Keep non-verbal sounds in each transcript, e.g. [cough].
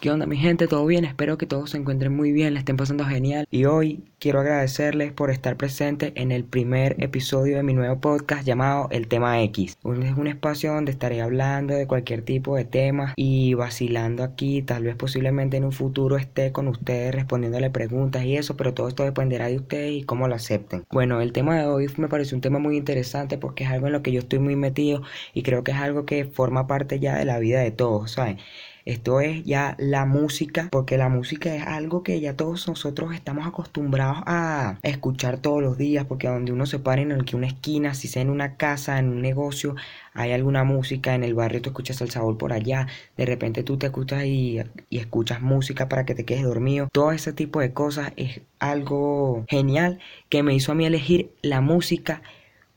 ¿Qué onda mi gente? ¿Todo bien? Espero que todos se encuentren muy bien, la estén pasando genial. Y hoy quiero agradecerles por estar presentes en el primer episodio de mi nuevo podcast llamado El Tema X. Es un espacio donde estaré hablando de cualquier tipo de temas y vacilando aquí. Tal vez posiblemente en un futuro esté con ustedes respondiéndole preguntas y eso, pero todo esto dependerá de ustedes y cómo lo acepten. Bueno, el tema de hoy me parece un tema muy interesante porque es algo en lo que yo estoy muy metido y creo que es algo que forma parte ya de la vida de todos, ¿saben? Esto es ya la música, porque la música es algo que ya todos nosotros estamos acostumbrados a escuchar todos los días, porque donde uno se para en una esquina, si sea en una casa, en un negocio, hay alguna música, en el barrio tú escuchas el sabor por allá, de repente tú te escuchas y, y escuchas música para que te quedes dormido. Todo ese tipo de cosas es algo genial que me hizo a mí elegir la música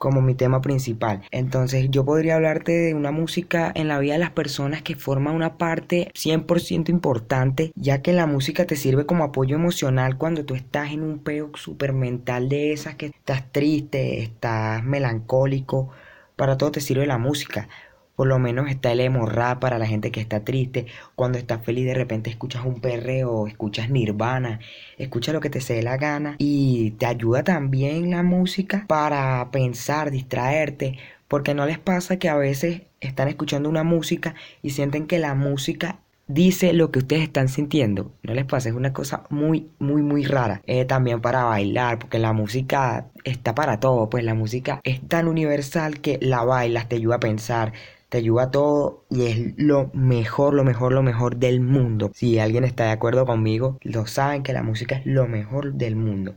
como mi tema principal. Entonces yo podría hablarte de una música en la vida de las personas que forma una parte 100% importante, ya que la música te sirve como apoyo emocional cuando tú estás en un peo super mental de esas que estás triste, estás melancólico, para todo te sirve la música. Por lo menos está el emo rap para la gente que está triste. Cuando estás feliz de repente escuchas un perreo, escuchas Nirvana, escucha lo que te se dé la gana. Y te ayuda también la música para pensar, distraerte. Porque no les pasa que a veces están escuchando una música y sienten que la música dice lo que ustedes están sintiendo. No les pasa, es una cosa muy, muy, muy rara. Eh, también para bailar, porque la música está para todo. Pues la música es tan universal que la bailas, te ayuda a pensar, te ayuda a todo y es lo mejor, lo mejor, lo mejor del mundo. Si alguien está de acuerdo conmigo, lo saben que la música es lo mejor del mundo.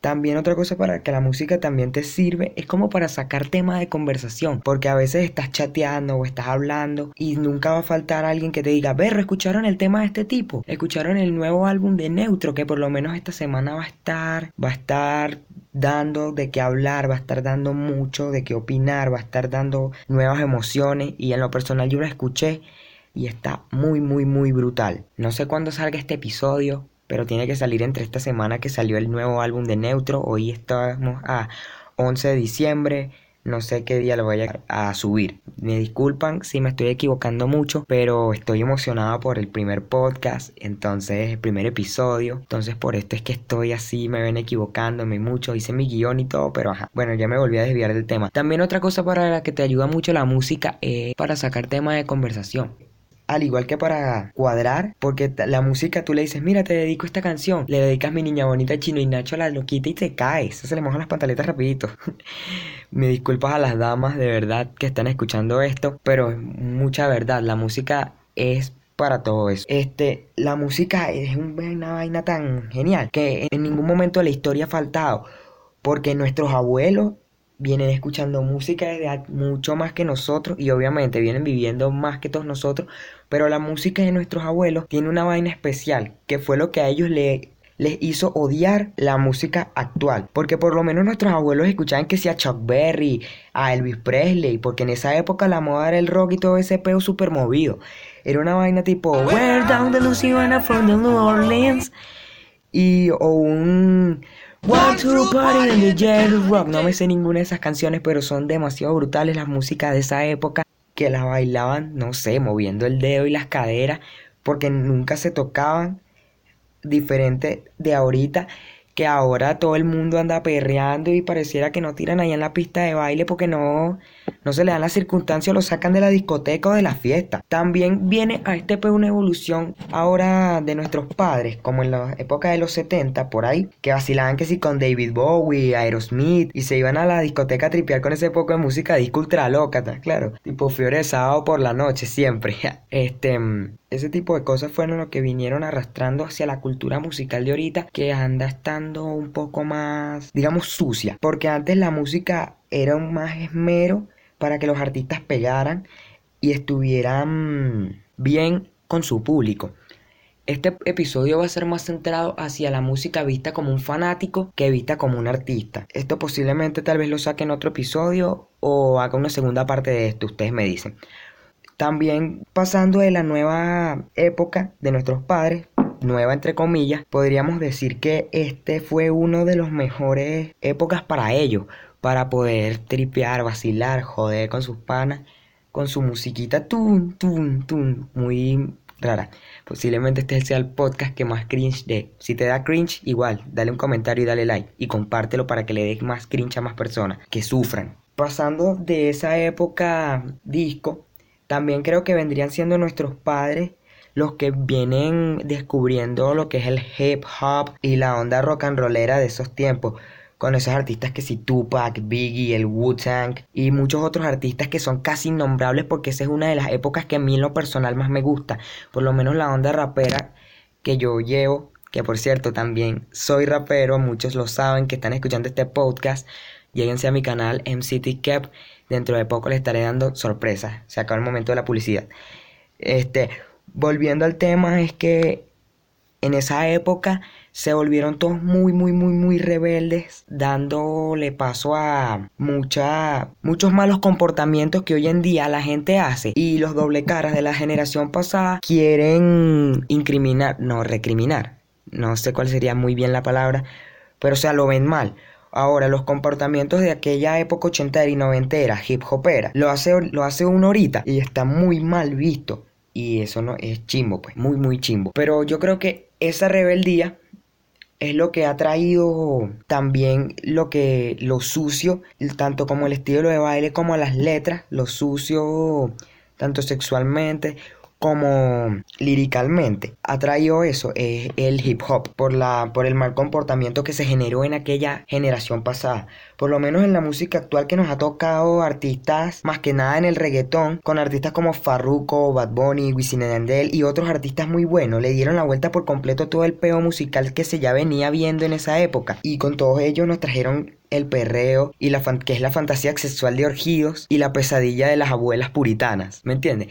También otra cosa para que la música también te sirve es como para sacar temas de conversación, porque a veces estás chateando o estás hablando y nunca va a faltar alguien que te diga, ver, escucharon el tema de este tipo, escucharon el nuevo álbum de Neutro que por lo menos esta semana va a estar, va a estar dando de qué hablar, va a estar dando mucho de qué opinar, va a estar dando nuevas emociones y en lo personal yo lo escuché y está muy muy muy brutal. No sé cuándo salga este episodio, pero tiene que salir entre esta semana que salió el nuevo álbum de Neutro. Hoy estamos a 11 de diciembre. No sé qué día lo voy a, subir. Me disculpan si me estoy equivocando mucho, pero estoy emocionado por el primer podcast, entonces el primer episodio. Entonces por esto es que estoy así, me ven equivocándome mucho. Hice mi guion y todo, pero ajá. Bueno, ya me volví a desviar del tema. También otra cosa para la que te ayuda mucho la música es para sacar temas de conversación al igual que para cuadrar, porque la música tú le dices, mira, te dedico esta canción, le dedicas mi niña bonita Chino y Nacho la loquita y te caes, se le mojan las pantaletas rapidito. [laughs] Me disculpas a las damas de verdad que están escuchando esto, pero es mucha verdad, la música es para todo eso. Este, la música es una vaina tan genial que en ningún momento de la historia ha faltado, porque nuestros abuelos vienen escuchando música desde mucho más que nosotros y obviamente vienen viviendo más que todos nosotros, pero la música de nuestros abuelos tiene una vaina especial, que fue lo que a ellos le, les hizo odiar la música actual, porque por lo menos nuestros abuelos escuchaban que sea Chuck Berry, a Elvis Presley, porque en esa época la moda era el rock y todo ese peo super movido. Era una vaina tipo Where down the Louisiana from the New Orleans y o un Want to party in the rock. No me sé ninguna de esas canciones, pero son demasiado brutales las músicas de esa época que las bailaban, no sé, moviendo el dedo y las caderas, porque nunca se tocaban diferente de ahorita que ahora todo el mundo anda perreando y pareciera que no tiran ahí en la pista de baile porque no, no se le dan las circunstancias, lo sacan de la discoteca o de la fiesta. También viene a este pues una evolución ahora de nuestros padres, como en la época de los 70, por ahí, que vacilaban que sí con David Bowie, Aerosmith, y se iban a la discoteca a tripear con ese poco de música disco ultra loca, claro? Tipo fiebre sábado por la noche, siempre. [laughs] Este, ese tipo de cosas fueron lo que vinieron arrastrando hacia la cultura musical de ahorita, que anda estando un poco más, digamos, sucia. Porque antes la música era un más esmero para que los artistas pegaran y estuvieran bien con su público. Este episodio va a ser más centrado hacia la música vista como un fanático que vista como un artista. Esto posiblemente tal vez lo saque en otro episodio o haga una segunda parte de esto, ustedes me dicen. También pasando de la nueva época de nuestros padres, nueva entre comillas, podríamos decir que este fue uno de los mejores épocas para ellos, para poder tripear, vacilar, joder con sus panas, con su musiquita tun, tun, tun, muy rara. Posiblemente este sea el podcast que más cringe de. Si te da cringe, igual, dale un comentario y dale like. Y compártelo para que le des más cringe a más personas que sufran. Pasando de esa época disco, también creo que vendrían siendo nuestros padres los que vienen descubriendo lo que es el hip hop y la onda rock and rollera de esos tiempos con esos artistas que si Tupac, Biggie, el Wu-Tang y muchos otros artistas que son casi innombrables porque esa es una de las épocas que a mí en lo personal más me gusta, por lo menos la onda rapera que yo llevo, que por cierto también soy rapero, muchos lo saben que están escuchando este podcast, lléguense a mi canal MCT Cap, dentro de poco les estaré dando sorpresas, se acaba el momento de la publicidad. Este, volviendo al tema, es que en esa época se volvieron todos muy, muy, muy, muy rebeldes, dándole paso a mucha, muchos malos comportamientos que hoy en día la gente hace. Y los doble caras de la generación pasada quieren incriminar, no, recriminar. No sé cuál sería muy bien la palabra, pero o sea, lo ven mal. Ahora, los comportamientos de aquella época ochentera y noventera, hip hopera, lo hace, lo hace uno ahorita y está muy mal visto. Y eso no es chimbo, pues, muy, muy chimbo. Pero yo creo que esa rebeldía es lo que ha traído también lo que lo sucio, tanto como el estilo de baile como las letras, lo sucio tanto sexualmente como líricamente ha traído eso es el hip hop por la por el mal comportamiento que se generó en aquella generación pasada por lo menos en la música actual que nos ha tocado artistas más que nada en el reggaetón con artistas como Farruko Bad Bunny Wisin y y otros artistas muy buenos le dieron la vuelta por completo todo el peo musical que se ya venía viendo en esa época y con todos ellos nos trajeron el perreo y la que es la fantasía sexual de orgidos y la pesadilla de las abuelas puritanas, ¿me entiendes?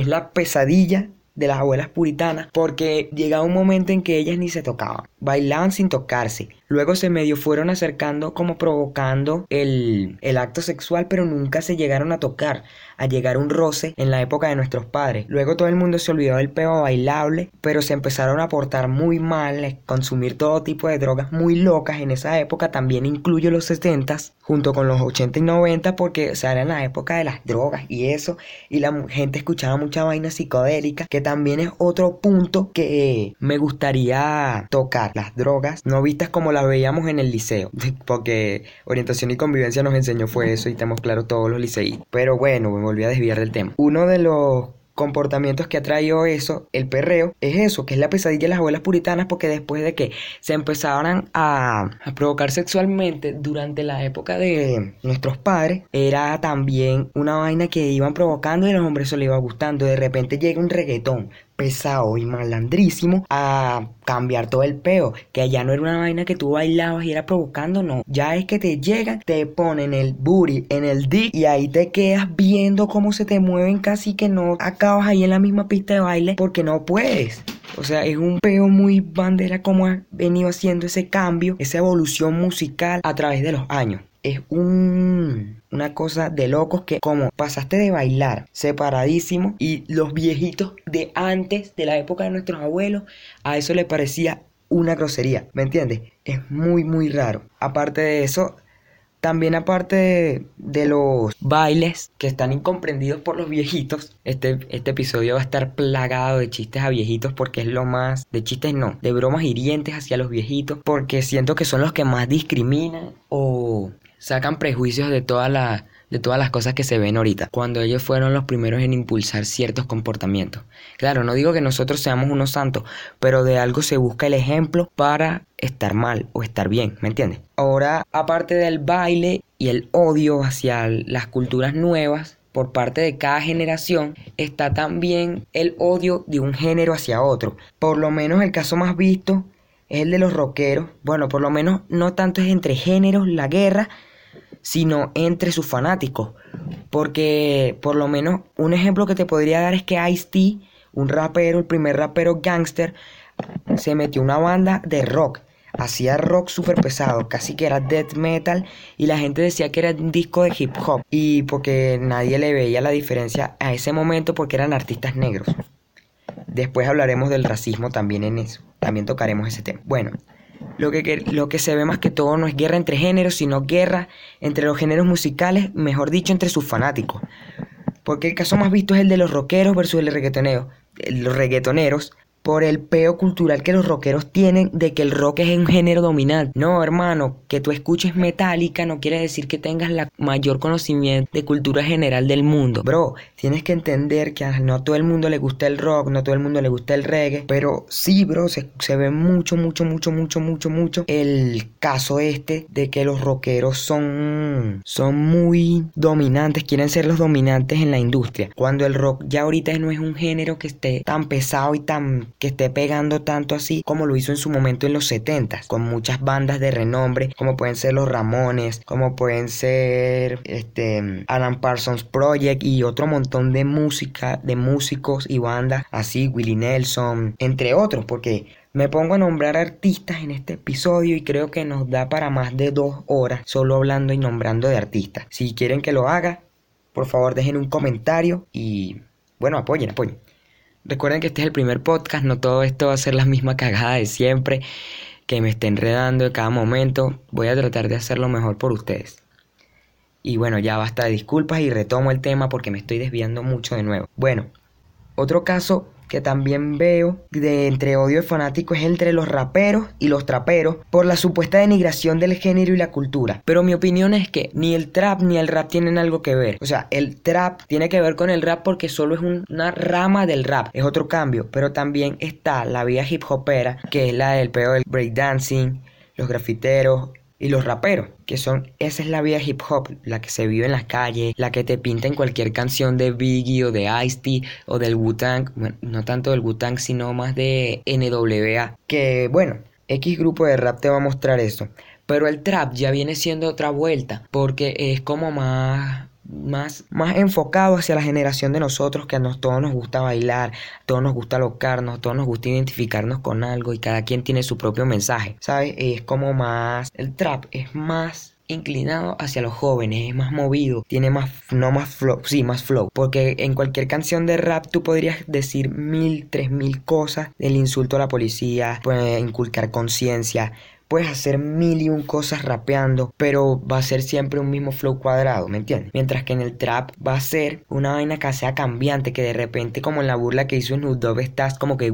Es la pesadilla de las abuelas puritanas porque llegaba un momento en que ellas ni se tocaban, bailaban sin tocarse, luego se medio fueron acercando como provocando el, el acto sexual pero nunca se llegaron a tocar, a llegar un roce en la época de nuestros padres, luego todo el mundo se olvidó del peo bailable pero se empezaron a portar muy mal, consumir todo tipo de drogas muy locas. En esa época, también incluyo los 70 junto con los 80 y 90 porque o era en la época de las drogas y eso y la gente escuchaba mucha vaina psicodélica que también es otro punto que me gustaría tocar. Las drogas, no vistas como las veíamos en el liceo, [laughs] porque orientación y convivencia nos enseñó fue eso y tenemos claro todos los liceí. Pero bueno, me volví a desviar del tema. Uno de los comportamientos que ha traído eso, el perreo, es eso, que es la pesadilla de las abuelas puritanas, porque después de que se empezaran a, a, provocar sexualmente durante la época de nuestros padres, era también una vaina que iban provocando y a los hombres se les iba gustando. De repente llega un reggaetón pesado y malandrísimo a cambiar todo el peo. Que ya no era una vaina que tú bailabas y era provocando, no. Ya es que te llegan, te ponen el booty en el dick y ahí te quedas viendo cómo se te mueven casi que no acabas ahí en la misma pista de baile porque no puedes. O sea, es un peo muy bandera como ha venido haciendo ese cambio, esa evolución musical a través de los años es un, una cosa de locos que como pasaste de bailar separadísimo y los viejitos de antes, de la época de nuestros abuelos, a eso le parecía una grosería, ¿me entiendes? Es muy, muy raro. Aparte de eso, también aparte de, los bailes que están incomprendidos por los viejitos, este, este episodio va a estar plagado de chistes a viejitos porque es lo más, de chistes no, de bromas hirientes hacia los viejitos porque siento que son los que más discriminan o sacan prejuicios de todas las de todas las cosas que se ven ahorita, cuando ellos fueron los primeros en impulsar ciertos comportamientos. Claro, no digo que nosotros seamos unos santos, pero de algo se busca el ejemplo para estar mal o estar bien, ¿me entiendes? Ahora, aparte del baile y el odio hacia las culturas nuevas, por parte de cada generación está también el odio de un género hacia otro. Por lo menos el caso más visto es el de los rockeros. Bueno, por lo menos no tanto es entre géneros la guerra, sino entre sus fanáticos. Porque por lo menos un ejemplo que te podría dar es que Ice-T, un rapero, el primer rapero gangster, se metió una banda de rock. Hacía rock súper pesado, casi que era death metal y la gente decía que era un disco de hip hop y porque nadie le veía la diferencia a ese momento porque eran artistas negros. Después hablaremos del racismo también en eso, también tocaremos ese tema. Bueno, lo que, lo que se ve más que todo no es guerra entre géneros, sino guerra entre los géneros musicales, mejor dicho, entre sus fanáticos. Porque el caso más visto es el de los rockeros versus el reggaetoneo. los reggaetoneros por el peo cultural que los rockeros tienen de que el rock es un género dominante. No, hermano, que tú escuches metálica no quiere decir que tengas la mayor conocimiento de cultura general del mundo. Bro, tienes que entender que a no todo el mundo le gusta el rock, no todo el mundo le gusta el reggae, pero sí, bro, se, se ve mucho, mucho, mucho, mucho, mucho, mucho el caso este de que los rockeros son, son muy dominantes, quieren ser los dominantes en la industria. Cuando el rock ya ahorita no es un género que esté tan pesado y tan que esté pegando tanto así como lo hizo en su momento en los 70 con muchas bandas de renombre como pueden ser los Ramones, como pueden ser este Alan Parsons Project y otro montón de música, de músicos y bandas así, Willie Nelson, entre otros, porque me pongo a nombrar artistas en este episodio y creo que nos da para más de dos horas solo hablando y nombrando de artistas. Si quieren que lo haga, por favor dejen un comentario y bueno, apoyen, apoyen. Recuerden que este es el primer podcast, no todo esto va a ser la misma cagada de siempre, que me esté enredando en cada momento. Voy a tratar de hacerlo mejor por ustedes. Y bueno, ya basta de disculpas y retomo el tema porque me estoy desviando mucho de nuevo. Bueno, otro caso que también veo de entre odio fanático es entre los raperos y los traperos por la supuesta denigración del género y la cultura. Pero mi opinión es que ni el trap ni el rap tienen algo que ver. O sea, el trap tiene que ver con el rap porque solo es una rama del rap, es otro cambio. Pero también está la vía hip hopera, que es la del peor del breakdancing, los grafiteros, y los raperos, que son, esa es la vida hip hop, la que se vive en las calles, la que te pinta en cualquier canción de Biggie o de Ice-T o del Wu-Tang, bueno, no tanto del Wu-Tang, sino más de NWA, que bueno, X grupo de rap te va a mostrar eso. Pero el trap ya viene siendo otra vuelta, porque es como más más, más enfocado hacia la generación de nosotros que a todos nos gusta bailar, todos nos gusta locarnos, todos nos gusta identificarnos con algo y cada quien tiene su propio mensaje, ¿sabes? Es como más, el trap es más inclinado hacia los jóvenes, es más movido, tiene más, no más flow, sí, más flow, porque en cualquier canción de rap tú podrías decir mil, tres mil cosas, el insulto a la policía, puede inculcar conciencia, Puedes hacer mil y un cosas rapeando, pero va a ser siempre un mismo flow cuadrado, ¿me entiendes? Mientras que en el trap va a ser una vaina que sea cambiante, que de repente, como en la burla que hizo Snoop Dogg, estás como que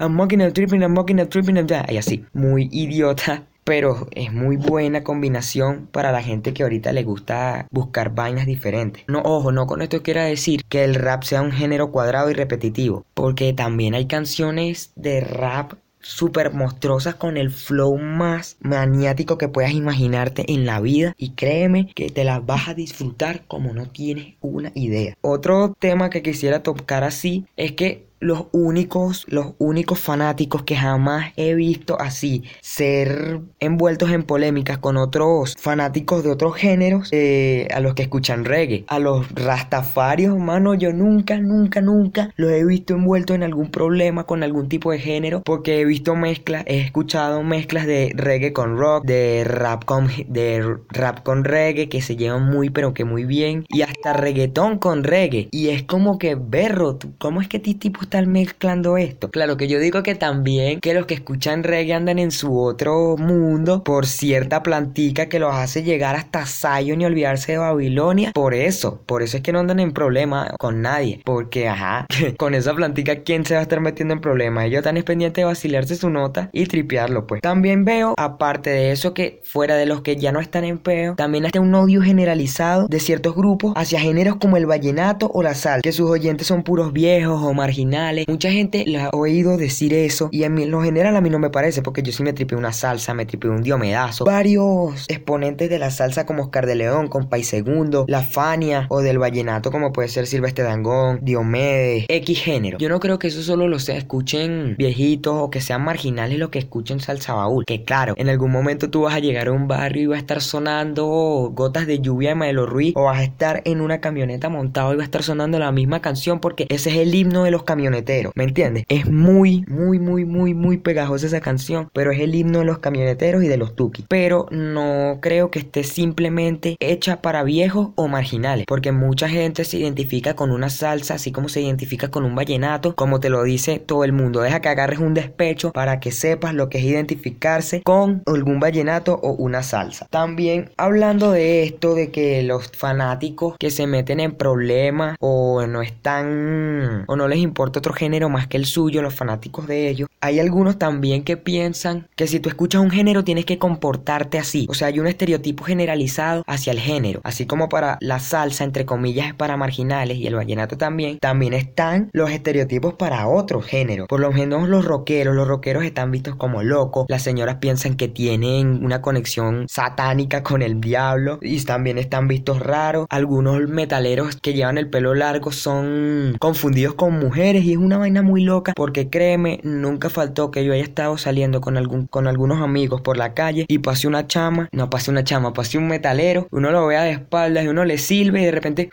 I'm mocking and tripping, I'm mocking and tripping, y así, muy idiota [laughs] pero es muy buena combinación para la gente que ahorita le gusta buscar vainas diferentes. No, ojo, no con esto quiero decir que el rap sea un género cuadrado y repetitivo, porque también hay canciones de rap súper monstruosas con el flow más maniático que puedas imaginarte en la vida y créeme que te las vas a disfrutar como no tienes una idea. Otro tema que quisiera tocar así es que los únicos, los únicos fanáticos que jamás he visto así ser envueltos en polémicas con otros fanáticos de otros géneros eh, a los que escuchan reggae. A los rastafarios, mano, yo nunca, nunca, nunca los he visto envueltos en algún problema con algún tipo de género porque he visto mezclas, he escuchado mezclas de reggae con rock, de rap con, de rap con reggae que se llevan muy pero que muy bien y hasta reggaetón con reggae. Y es como que, berro, ¿cómo es que este tipo estar mezclando esto? Claro que yo digo que también que los que escuchan reggae andan en su otro mundo por cierta plantica que los hace llegar hasta Zion y olvidarse de Babilonia. Por eso, por eso es que no andan en problema con nadie. Porque, ajá, [laughs] con esa plantica, ¿quién se va a estar metiendo en problemas? Ellos están pendientes de vacilarse su nota y tripearlo, pues. También veo, aparte de eso, que fuera de los que ya no están en peo, también está un odio generalizado de ciertos grupos hacia géneros como el vallenato o la sal, que sus oyentes son puros viejos o Mucha gente le ha oído decir eso y en lo general a mí no me parece porque yo sí me tripé una salsa, me tripé un diomedazo. Varios exponentes de la salsa como Oscar de León, Compay Segundo, La Fania o del vallenato como puede ser Silvestre Dangón, Diomedes, X género. Yo no creo que eso solo lo se escuchen viejitos o que sean marginales los que escuchen salsa baúl. Que claro, en algún momento tú vas a llegar a un barrio y va a estar sonando gotas de lluvia de Maelo Ruiz o vas a estar en una camioneta montado y va a estar sonando la misma canción porque ese es el himno de los camiones ¿me entiendes? Es muy, muy, muy, muy, muy pegajosa esa canción, pero es el himno de los camioneteros y de los tuki. Pero no creo que esté simplemente hecha para viejos o marginales, porque mucha gente se identifica con una salsa, así como se identifica con un vallenato, como te lo dice todo el mundo. Deja que agarres un despecho para que sepas lo que es identificarse con algún vallenato o una salsa. También hablando de esto, de que los fanáticos que se meten en problemas o no están o no les importa otro género más que el suyo, los fanáticos de ellos, hay algunos también que piensan que si tú escuchas un género tienes que comportarte así. O sea, hay un estereotipo generalizado hacia el género. Así como para la salsa, entre comillas, es para marginales y el vallenato también, también están los estereotipos para otro género. Por lo menos los rockeros, los rockeros están vistos como locos. Las señoras piensan que tienen una conexión satánica con el diablo y también están vistos raros. Algunos metaleros que llevan el pelo largo son confundidos con mujeres y es una vaina muy loca porque créeme, nunca faltó que yo haya estado saliendo con, algún, con algunos amigos por la calle y pase una chama, no pase una chama, pase un metalero, uno lo vea de espaldas y uno le sirve y de repente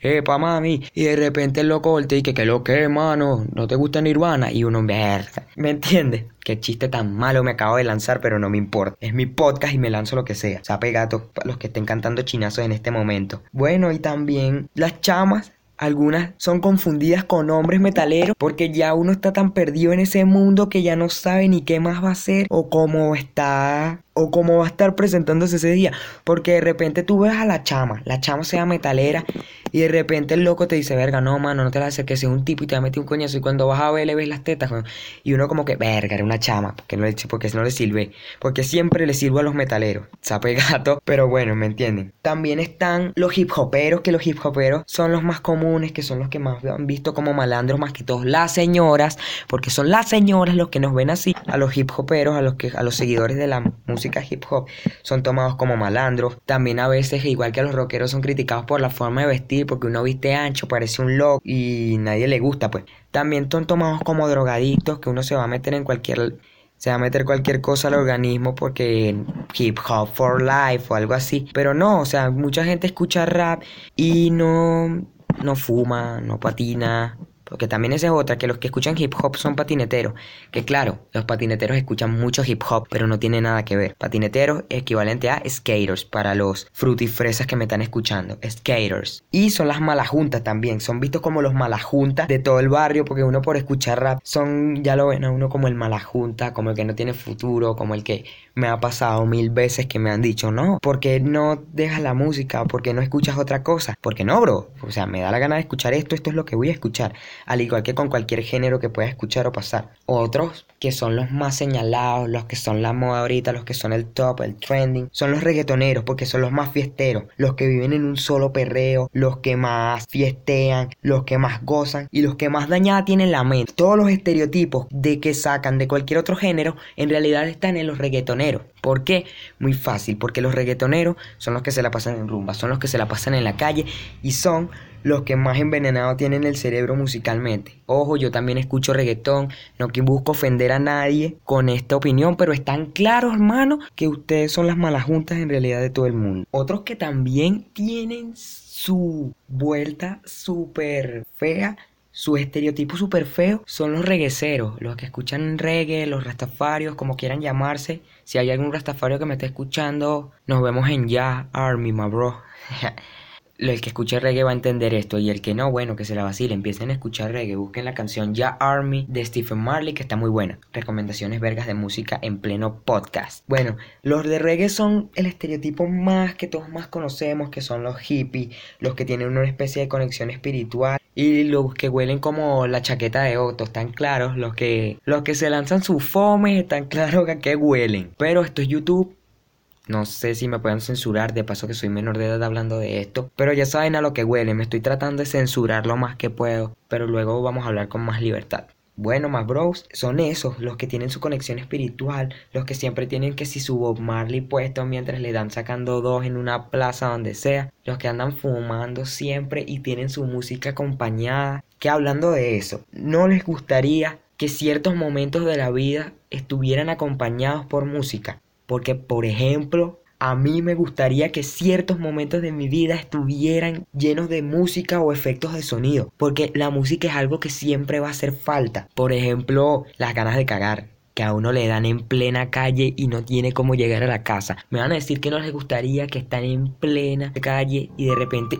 epa mami, y de repente el loco y que que lo que, mano, no te gusta Nirvana, y uno, verga, ¿me entiendes? Qué chiste tan malo me acabo de lanzar, pero no me importa. Es mi podcast y me lanzo lo que sea. Sape gato para los que estén cantando chinazos en este momento. Bueno, y también las chamas algunas son confundidas con hombres metaleros porque ya uno está tan perdido en ese mundo que ya no sabe ni qué más va a hacer o cómo está o cómo va a estar presentándose ese día. Porque de repente tú ves a la chama, la chama sea metalera y de repente el loco te dice, verga, no, mano, no te la acerques, es un tipo y te va a meter un coñazo. Y cuando vas a ver, le ves las tetas, y uno como que, verga, era una chama, porque no le, porque no le sirve. Porque siempre le sirvo a los metaleros, [laughs] sape gato, pero bueno, ¿me entienden? También están los hip hoperos, que los hip hoperos son los más comunes, que son los que más han visto como malandros, más que todos las señoras, porque son las señoras los que nos ven así, a los hip hoperos, a los, que, a los seguidores de la música hip hop, son tomados como malandros. También a veces, igual que a los rockeros, son criticados por la forma de vestir porque uno viste ancho, parece un loco y nadie le gusta, pues. También son tomados como drogadictos que uno se va a meter en cualquier se va a meter cualquier cosa al organismo porque hip hop for life o algo así. Pero no, o sea, mucha gente escucha rap y no, no fuma, no patina, porque también es otra, que los que escuchan hip hop son patineteros. Que claro, los patineteros escuchan mucho hip hop, pero no tiene nada que ver. Patineteros equivalente a skaters para los frutifresas que me están escuchando. Skaters. Y son las malajuntas también. Son vistos como los malajuntas de todo el barrio, porque uno por escuchar rap son, ya lo ven a uno como el malajunta, como el que no tiene futuro, como el que me ha pasado mil veces que me han dicho, no, porque no dejas la música? porque no escuchas otra cosa? Porque no, bro. O sea, me da la gana de escuchar esto, esto es lo que voy a escuchar al igual que con cualquier género que pueda escuchar o pasar. Otros que son los más señalados, los que son la moda ahorita, los que son el top, el trending, son los reggaetoneros porque son los más fiesteros, los que viven en un solo perreo, los que más fiestean, los que más gozan y los que más dañada tienen la mente. Todos los estereotipos de que sacan de cualquier otro género en realidad están en los reggaetoneros. ¿Por qué? Muy fácil, porque los reggaetoneros son los que se la pasan en rumba, son los que se la pasan en la calle y son los que más envenenado tienen el cerebro musicalmente. Ojo, yo también escucho reggaetón, no que busco ofender a nadie con esta opinión, pero están claros, hermano, que ustedes son las malas juntas en realidad de todo el mundo. Otros que también tienen su vuelta súper fea su estereotipo súper feo son los regueceros, los que escuchan reggae, los rastafarios, como quieran llamarse. Si hay algún rastafario que me esté escuchando, nos vemos en Ya Army, my bro. [laughs] el que escuche reggae va a entender esto y el que no, bueno, que se la vacile, empiecen a escuchar reggae, busquen la canción Ya Army de Stephen Marley que está muy buena. Recomendaciones vergas de música en pleno podcast. Bueno, los de reggae son el estereotipo más que todos más conocemos, que son los hippies, los que tienen una especie de conexión espiritual y los que huelen como la chaqueta de Otto, están claros, los que los que se lanzan su fome están claros que, que huelen. Pero esto es YouTube no sé si me pueden censurar, de paso que soy menor de edad hablando de esto. Pero ya saben a lo que huele, me estoy tratando de censurar lo más que puedo. Pero luego vamos a hablar con más libertad. Bueno, más bros, son esos, los que tienen su conexión espiritual, los que siempre tienen que si su Bob Marley puesto mientras le dan sacando dos en una plaza donde sea, los que andan fumando siempre y tienen su música acompañada. Que hablando de eso, ¿no les gustaría que ciertos momentos de la vida estuvieran acompañados por música? Porque, por ejemplo, a mí me gustaría que ciertos momentos de mi vida estuvieran llenos de música o efectos de sonido, porque la música es algo que siempre va a hacer falta. Por ejemplo, las ganas de cagar a uno le dan en plena calle y no tiene cómo llegar a la casa. Me van a decir que no les gustaría que están en plena calle y de repente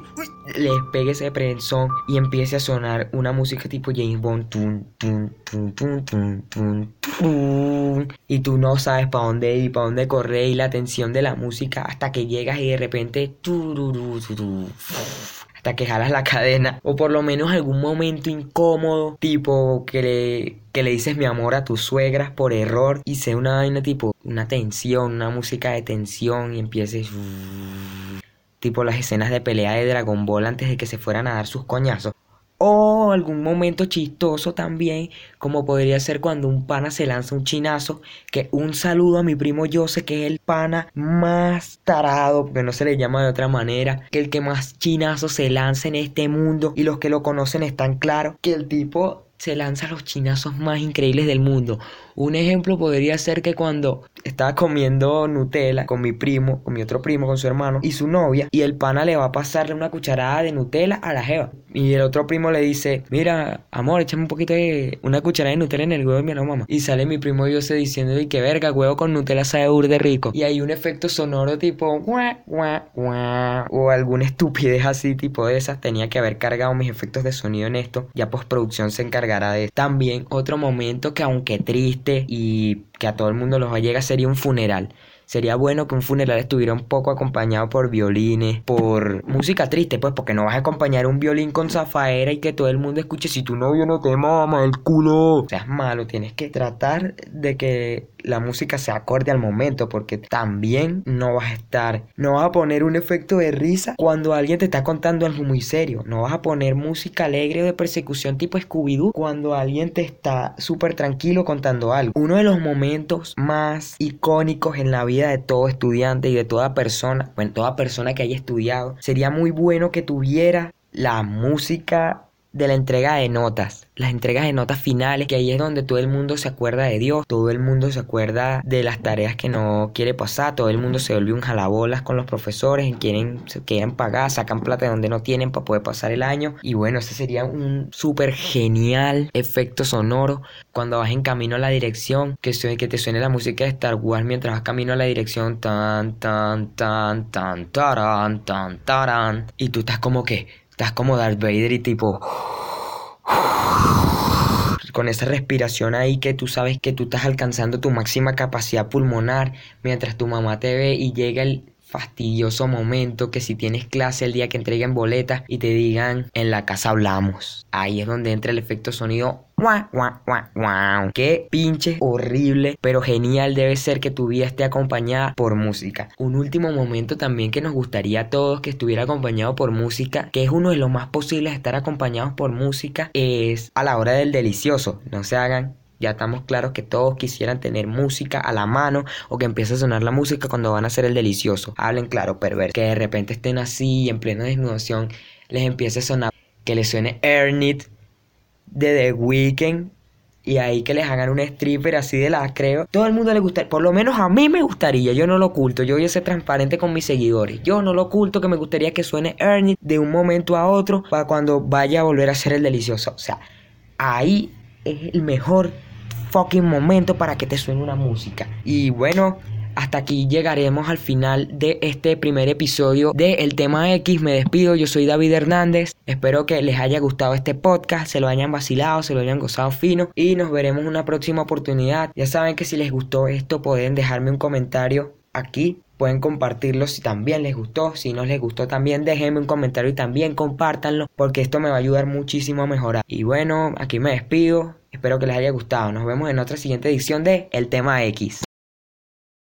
les pegue ese prensón y empiece a sonar una música tipo James Bond. y tú no sabes para dónde ir, para dónde correr y la tensión de la música hasta que llegas y de repente hasta que jalas la cadena o por lo menos algún momento incómodo tipo que le, que le dices mi amor a tus suegras por error y sea una vaina tipo una tensión, una música de tensión y empieces tipo las escenas de pelea de Dragon Ball antes de que se fueran a dar sus coñazos o algún momento chistoso también, como podría ser cuando un pana se lanza un chinazo, que un saludo a mi primo Jose, que es el pana más tarado, porque no se le llama de otra manera, que el que más chinazos se lanza en este mundo, y los que lo conocen están claros, que el tipo se lanza los chinazos más increíbles del mundo. Un ejemplo podría ser que cuando estaba comiendo Nutella con mi primo, con mi otro primo, con su hermano y su novia, y el pana le va a pasarle una cucharada de Nutella a la jeva. Y el otro primo le dice, mira, amor, échame un poquito de una cucharada de Nutella en el huevo de mi mamá. Y sale mi primo y yo diciendo, y que verga, huevo con Nutella sabe de rico. Y hay un efecto sonoro tipo, guau, guau, guau, o alguna estupidez así tipo de esas. Tenía que haber cargado mis efectos de sonido en esto. Ya postproducción se encargará de También otro momento que aunque triste, y que a todo el mundo los llega sería un funeral. Sería bueno que un funeral estuviera un poco acompañado por violines, por música triste, pues, porque no vas a acompañar un violín con zafaera y que todo el mundo escuche si tu novio no te mama el culo. O sea, es malo, tienes que tratar de que la música se acorde al momento, porque también no vas a estar, no vas a poner un efecto de risa cuando alguien te está contando algo muy serio, no vas a poner música alegre o de persecución tipo Scooby-Doo cuando alguien te está súper tranquilo contando algo. Uno de los momentos más icónicos en la vida de todo estudiante y de toda persona, bueno, toda persona que haya estudiado, sería muy bueno que tuviera la música de la entrega de notas, las entregas de notas finales, que ahí es donde todo el mundo se acuerda de Dios, todo el mundo se acuerda de las tareas que no quiere pasar, todo el mundo se vuelve un jalabolas con los profesores, quieren, quieren pagar, sacan plata de donde no tienen para poder pasar el año. Y bueno, ese sería un súper genial efecto sonoro cuando vas en camino a la dirección, que, suene, que te suene la música de Star Wars mientras vas camino a la dirección, tan, tan, tan, tan, tan, tan, tan, y tú estás como que Estás como Darth Vader y tipo... Con esa respiración ahí que tú sabes que tú estás alcanzando tu máxima capacidad pulmonar mientras tu mamá te ve y llega el fastidioso momento que si tienes clase el día que entreguen boletas y te digan en la casa hablamos. Ahí es donde entra el efecto sonido. Qué pinche horrible, pero genial debe ser que tu vida esté acompañada por música. Un último momento también que nos gustaría a todos que estuviera acompañado por música, que es uno de los más posibles estar acompañados por música, es a la hora del delicioso. No se hagan ya estamos claros que todos quisieran tener música a la mano o que empiece a sonar la música cuando van a hacer el delicioso. Hablen claro, perver. Que de repente estén así en plena desnudación les empiece a sonar que les suene Ernit de The Weeknd y ahí que les hagan un stripper así de la creo. Todo el mundo le gusta, por lo menos a mí me gustaría, yo no lo oculto, yo voy a ser transparente con mis seguidores. Yo no lo oculto que me gustaría que suene Ernie de un momento a otro para cuando vaya a volver a ser el delicioso. O sea, ahí es el mejor fucking momento para que te suene una música. Y bueno, hasta aquí llegaremos al final de este primer episodio de El tema X. Me despido, yo soy David Hernández. Espero que les haya gustado este podcast, se lo hayan vacilado, se lo hayan gozado fino y nos veremos en una próxima oportunidad. Ya saben que si les gustó esto pueden dejarme un comentario aquí. Pueden compartirlo si también les gustó. Si no les gustó también déjenme un comentario y también compártanlo porque esto me va a ayudar muchísimo a mejorar. Y bueno, aquí me despido. Espero que les haya gustado. Nos vemos en otra siguiente edición de El tema X.